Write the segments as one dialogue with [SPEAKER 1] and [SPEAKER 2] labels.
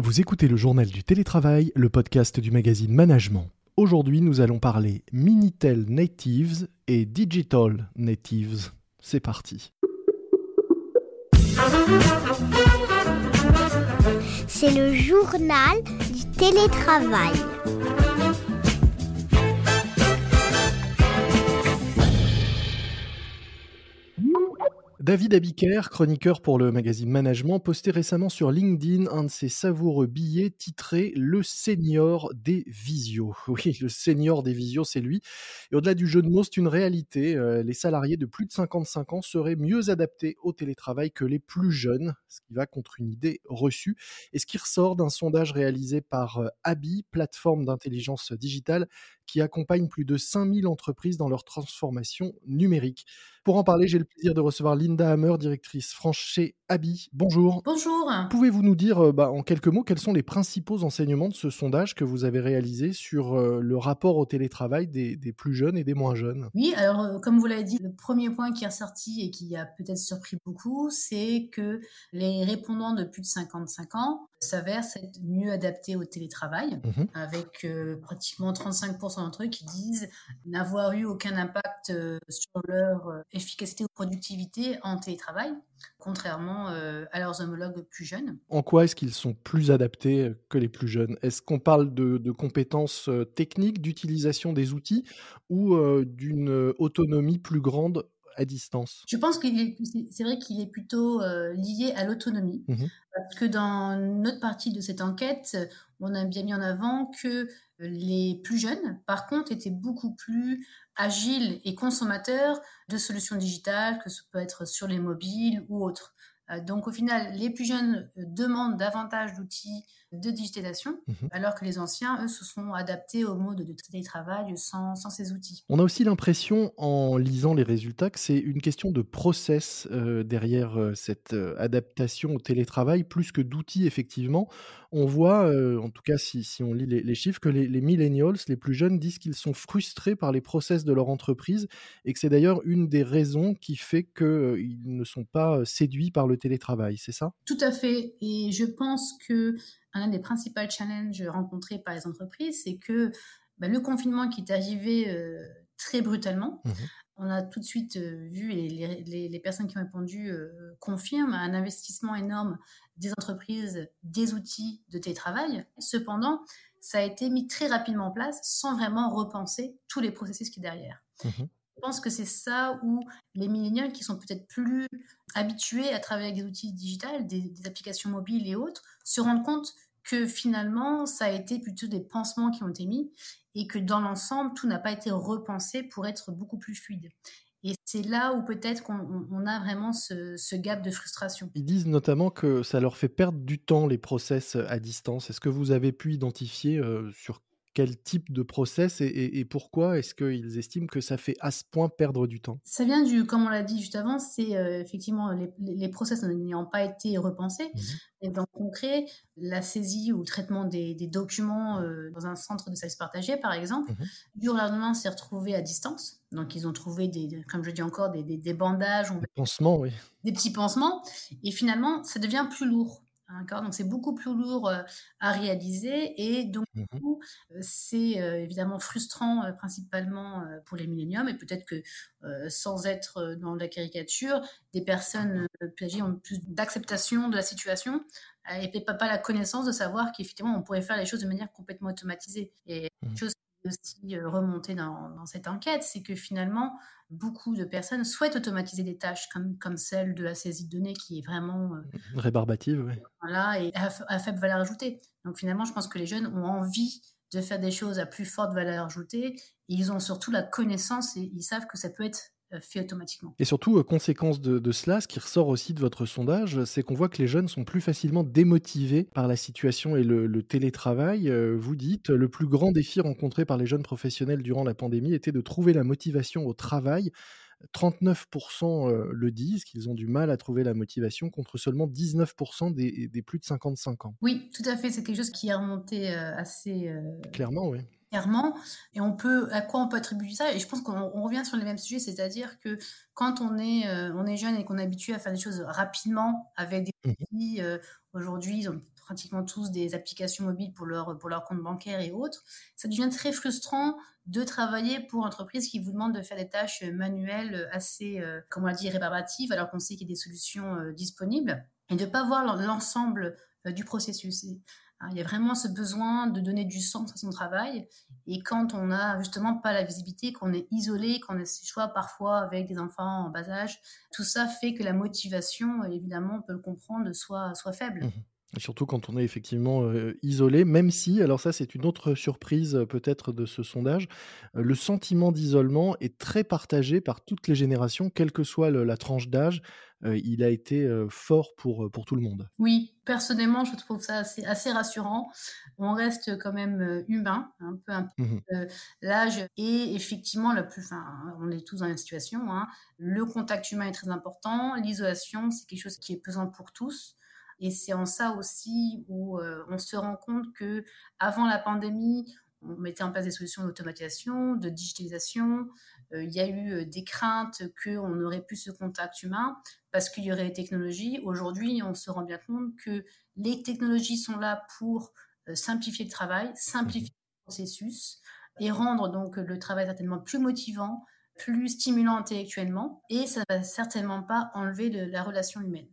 [SPEAKER 1] Vous écoutez le journal du télétravail, le podcast du magazine Management. Aujourd'hui, nous allons parler Minitel Natives et Digital Natives. C'est parti.
[SPEAKER 2] C'est le journal du télétravail.
[SPEAKER 1] David Abiker, chroniqueur pour le magazine Management, postait récemment sur LinkedIn un de ses savoureux billets titré Le senior des visios. Oui, le senior des visios, c'est lui. Et au-delà du jeu de mots, c'est une réalité. Euh, les salariés de plus de 55 ans seraient mieux adaptés au télétravail que les plus jeunes, ce qui va contre une idée reçue. Et ce qui ressort d'un sondage réalisé par euh, Abi, plateforme d'intelligence digitale, qui accompagne plus de 5000 entreprises dans leur transformation numérique. Pour en parler, j'ai le plaisir de recevoir Linda Hammer, directrice franche chez Abi. Bonjour.
[SPEAKER 3] Bonjour.
[SPEAKER 1] Pouvez-vous nous dire euh, bah, en quelques mots quels sont les principaux enseignements de ce sondage que vous avez réalisé sur euh, le rapport au télétravail des, plus jeunes et des moins jeunes?
[SPEAKER 3] Oui, alors euh, comme vous l'avez dit, le premier point qui est ressorti et qui a peut-être surpris beaucoup, c'est que les répondants de plus de 55 ans s'avèrent être mieux adaptés au télétravail, mmh avec pratiquement 35% d'entre eux qui disent n'avoir eu aucun impact sur leur efficacité ou productivité en télétravail, contrairement euh, à leurs homologues plus jeunes.
[SPEAKER 1] En quoi est-ce qu'ils sont plus adaptés euh, que les plus jeunes? Est-ce qu'on parle de, compétences euh, techniques, d'utilisation des outils ou d'une autonomie plus grande à distance
[SPEAKER 3] Je pense que c'est vrai qu'il est plutôt lié à l'autonomie. Mmh parce que dans notre partie de cette enquête, on a bien mis en avant que les plus jeunes, par contre, étaient beaucoup plus agiles et consommateurs de solutions digitales, que ce peut être sur les mobiles ou autres. Euh, donc au final, les plus jeunes euh, demandent davantage d'outils de digitalisation, mhm. alors que les anciens, eux, se sont adaptés au mode de télétravail sans, sans ces outils.
[SPEAKER 1] On a aussi l'impression, en lisant les résultats, que c'est une question de process euh, derrière cette adaptation au télétravail, plus que d'outils, effectivement. On voit, en tout cas si, si on lit les, chiffres, que les, les, millennials, les plus jeunes, disent qu'ils sont frustrés par les process de leur entreprise et que c'est d'ailleurs une des raisons qui fait qu'ils ne sont pas séduits par le télétravail, c'est ça?
[SPEAKER 3] Tout à fait. Et je pense que un des principaux challenges rencontrés par les entreprises, c'est que bah, le confinement qui est arrivé euh, très brutalement, mmh on a tout de suite euh, vu, et les, personnes qui ont répondu euh, confirment, un investissement énorme des entreprises, des outils de télétravail. Cependant, ça a été mis très rapidement en place sans vraiment repenser tous les processus qui est derrière. Mmh je pense que c'est ça où les millénials qui sont peut-être plus habitués à travailler avec des outils digitaux, des, applications mobiles et autres, se rendent compte que finalement, ça a été plutôt des pansements qui ont été mis et que dans l'ensemble, tout n'a pas été repensé pour être beaucoup plus fluide. Et c'est là où peut-être qu'on a vraiment ce, gap de frustration.
[SPEAKER 1] Ils disent notamment que ça leur fait perdre du temps les process à distance. Est-ce que vous avez pu identifier euh, sur quel type de process et, pourquoi est-ce qu'ils estiment que ça fait à ce point perdre du temps?
[SPEAKER 3] Ça vient du, comme on l'a dit juste avant, c'est euh, effectivement les, les process n'ayant pas été repensés. Mmh et dans le concret, la saisie ou le traitement des, documents euh, dans un centre de service partagé, par exemple, mmh du s'est retrouvé à distance. Donc, ils ont trouvé, des, comme je dis encore, des, des bandages.
[SPEAKER 1] Des pansements, oui.
[SPEAKER 3] Des petits pansements. Et finalement, ça devient plus lourd. Donc c'est beaucoup plus lourd à réaliser. Et donc mmh c'est évidemment frustrant principalement pour les milléniums. Et peut-être que sans être dans la caricature, des personnes âgées ont plus d'acceptation de la situation et peut-être pas la connaissance de savoir qu'effectivement on pourrait faire les choses de manière complètement automatisée. Et mmh. chose aussi euh, remonté dans, dans cette enquête, c'est que finalement, beaucoup de personnes souhaitent automatiser des tâches comme, comme celle de la saisie de données qui est vraiment euh,
[SPEAKER 1] rébarbative oui.
[SPEAKER 3] voilà, et à, faible valeur ajoutée. Donc finalement, je pense que les jeunes ont envie de faire des choses à plus forte valeur ajoutée et ils ont surtout la connaissance et ils savent que ça peut être fait automatiquement.
[SPEAKER 1] Et surtout, euh, conséquence de, cela, ce qui ressort aussi de votre sondage, c'est qu'on voit que les jeunes sont plus facilement démotivés par la situation et le, télétravail. Euh, vous dites, le plus grand défi rencontré par les jeunes professionnels durant la pandémie était de trouver la motivation au travail. 39% le disent qu'ils ont du mal à trouver la motivation contre seulement 19% des, des, plus de 55 ans.
[SPEAKER 3] Oui, tout à fait. C'est quelque chose qui est remonté assez...
[SPEAKER 1] Clairement, oui
[SPEAKER 3] clairement. Et on peut, à quoi on peut attribuer ça Et je pense qu'on revient sur les mêmes sujets, c'est-à-dire que quand on est, euh, on est jeune et qu'on est habitué à faire des choses rapidement avec des mmh outils, euh, aujourd'hui, pratiquement tous des applications mobiles pour leur, pour leur compte bancaire et autres. Ça devient très frustrant de travailler pour une entreprise qui vous demande de faire des tâches manuelles assez, euh, comment on dit, rébarbatives, alors qu'on sait qu'il y a des solutions euh, disponibles, et de ne pas voir l'ensemble du processus. Hein, il y a vraiment ce besoin de donner du sens à son travail. Et quand on n'a justement pas la visibilité, qu'on est isolé, qu'on a ses choix parfois avec des enfants en bas âge, tout ça fait que la motivation, évidemment, on peut le comprendre, soit, soit faible.
[SPEAKER 1] Mmh surtout quand on est effectivement isolé, même si, alors ça c'est une autre surprise peut-être de ce sondage, le sentiment d'isolement est très partagé par toutes les générations, quelle que soit la tranche d'âge. il a été fort pour, pour tout le monde.
[SPEAKER 3] Oui, personnellement, je trouve ça assez, assez rassurant. On reste quand même humain, un peu, un peu mmh l'âge et effectivement, la plus, on est tous dans la situation. Hein. Le contact humain est très important. L'isolation, c'est quelque chose qui est pesant pour tous. Et c'est en ça aussi où euh, on se rend compte que avant la pandémie, on mettait en place des solutions d'automatisation, de digitalisation. Euh, il y a eu euh, des craintes qu'on n'aurait plus ce contact humain parce qu'il y aurait des technologies. Aujourd'hui, on se rend bien compte que les technologies sont là pour simplifier le travail, simplifier le processus et rendre donc le travail certainement plus motivant, plus stimulant intellectuellement. Et ça ne va certainement pas enlever de la relation humaine.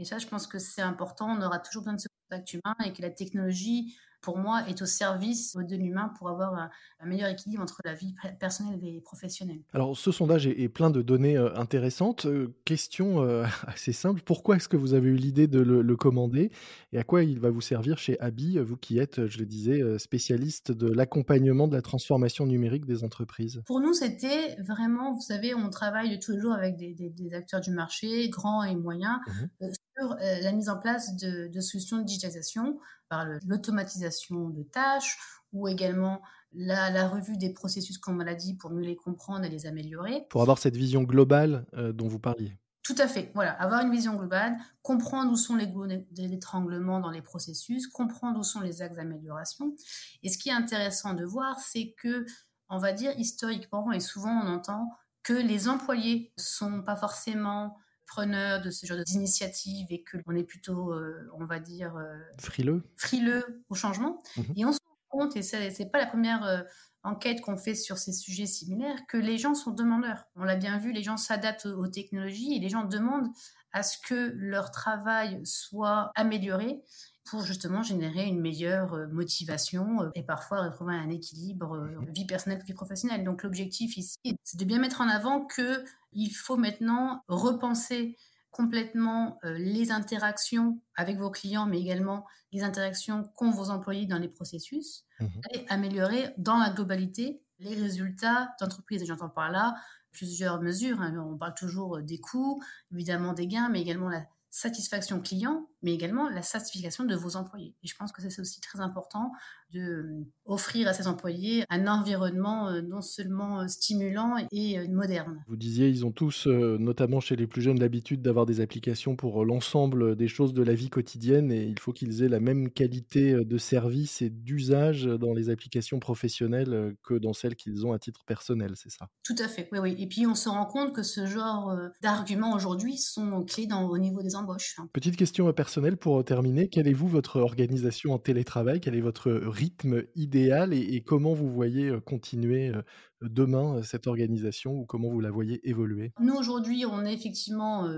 [SPEAKER 3] Et ça, je pense que c'est important. On aura toujours besoin de ce contact humain et que la technologie, pour moi, est au service de l'humain pour avoir un, meilleur équilibre entre la vie personnelle et professionnelle.
[SPEAKER 1] Alors, ce sondage est, plein de données euh, intéressantes. Euh, question euh, assez simple pourquoi est-ce que vous avez eu l'idée de le, commander et à quoi il va vous servir chez Abi, vous qui êtes, je le disais, spécialiste de l'accompagnement de la transformation numérique des entreprises?
[SPEAKER 3] Pour nous, c'était vraiment, vous savez, on travaille tous les jours avec des, acteurs du marché, grands et moyens, mmh euh, la mise en place de, solutions de digitalisation par l'automatisation de tâches ou également la, revue des processus, comme on l'a dit, pour mieux les comprendre et les améliorer.
[SPEAKER 1] Pour avoir cette vision globale euh, dont vous parliez.
[SPEAKER 3] Tout à fait. Voilà, avoir une vision globale, comprendre où sont les d'étranglement dans les processus, comprendre où sont les axes d'amélioration. Et ce qui est intéressant de voir, c'est que, on va dire historiquement, et souvent on entend que les employés sont pas forcément preneur de ce genre d'initiative et que on est plutôt, euh, on va dire, euh,
[SPEAKER 1] frileux,
[SPEAKER 3] frileux au changement. Mmh et on se rend compte, et ce n'est pas la première euh, enquête qu'on fait sur ces sujets similaires, que les gens sont demandeurs. On l'a bien vu, les gens s'adaptent aux, technologies et les gens demandent à ce que leur travail soit amélioré pour justement générer une meilleure motivation et parfois retrouver un équilibre mmh vie personnelle vie professionnelle. Donc l'objectif ici, c'est de bien mettre en avant que il faut maintenant repenser complètement euh, les interactions avec vos clients, mais également les interactions qu'ont vos employés dans les processus, mmh et améliorer dans la globalité les résultats d'entreprise. Et j'entends par là plusieurs mesures. Hein. On parle toujours des coûts, évidemment des gains, mais également la satisfaction client, mais également la satisfaction de vos employés. Et je pense que c'est aussi très important de euh, offrir à ces employés un environnement euh, non seulement euh, stimulant et moderne.
[SPEAKER 1] Vous disiez, ils ont tous, notamment chez les plus jeunes, l'habitude d'avoir des applications pour l'ensemble des choses de la vie quotidienne et il faut qu'ils aient la même qualité de service et d'usage dans les applications professionnelles que dans celles qu'ils ont à titre personnel, c'est ça?
[SPEAKER 3] Tout à fait, oui, oui. Et puis on se rend compte que ce genre d'arguments aujourd'hui sont clés dans, au niveau des embauches.
[SPEAKER 1] Petite question personnelle pour terminer, quelle est vous votre organisation en télétravail? Quel est votre rythme idéal et, comment vous voyez continuer demain cette organisation ou comment vous la voyez évoluer?
[SPEAKER 3] Nous, aujourd'hui, on est effectivement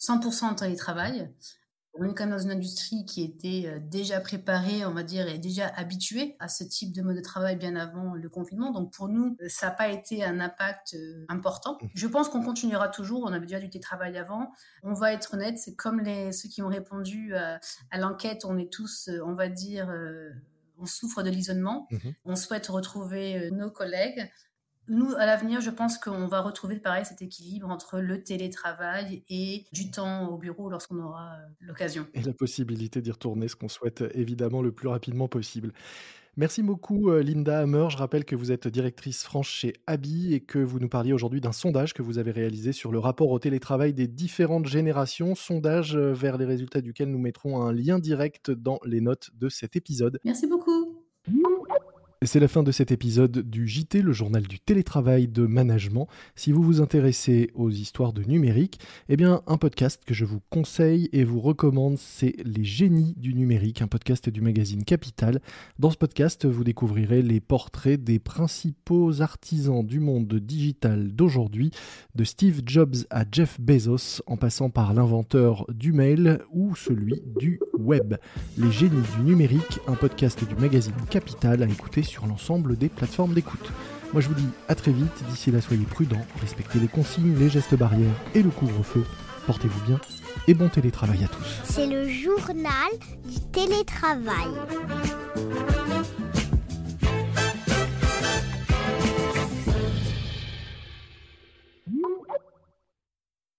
[SPEAKER 3] 100% en télétravail. On est quand même dans une industrie qui était euh, déjà préparée, on va dire, et déjà habituée à ce type de mode de travail bien avant le confinement. Donc pour nous, euh, ça n'a pas été un impact euh, important. Mmh. Je pense qu'on continuera toujours. On avait déjà du télétravail avant. On va être honnête, c'est comme les, ceux qui ont répondu à, l'enquête, on est tous, on va dire, on souffre de l'isolement. Mmh on souhaite retrouver nos collègues. Nous, à l'avenir, je pense qu'on va retrouver pareil cet équilibre entre le télétravail et du temps au bureau lorsqu'on aura euh, l'occasion.
[SPEAKER 1] Et la possibilité d'y retourner, ce qu'on souhaite euh, évidemment le plus rapidement possible. Merci beaucoup euh, Linda Hammer. Je rappelle que vous êtes directrice franche chez Abi et que vous nous parliez aujourd'hui d'un sondage que vous avez réalisé sur le rapport au télétravail des différentes générations, sondage vers les résultats duquel nous mettrons un lien direct dans les notes de cet épisode.
[SPEAKER 3] Merci beaucoup.
[SPEAKER 1] C'est la fin de cet épisode du JT, le journal du télétravail de management. Si vous vous intéressez aux histoires de numérique, eh bien un podcast que je vous conseille et vous recommande, c'est Les génies du numérique, un podcast du magazine Capital. Dans ce podcast, vous découvrirez les portraits des principaux artisans du monde digital d'aujourd'hui, de Steve Jobs à Jeff Bezos, en passant par l'inventeur du mail ou celui du web. Les génies du numérique, un podcast du magazine Capital à écouter sur l'ensemble des plateformes d'écoute. Moi je vous dis à très vite, d'ici là soyez prudents, respectez les consignes, les gestes barrières et le couvre-feu. Portez-vous bien et bon télétravail à tous.
[SPEAKER 2] C'est le journal du télétravail.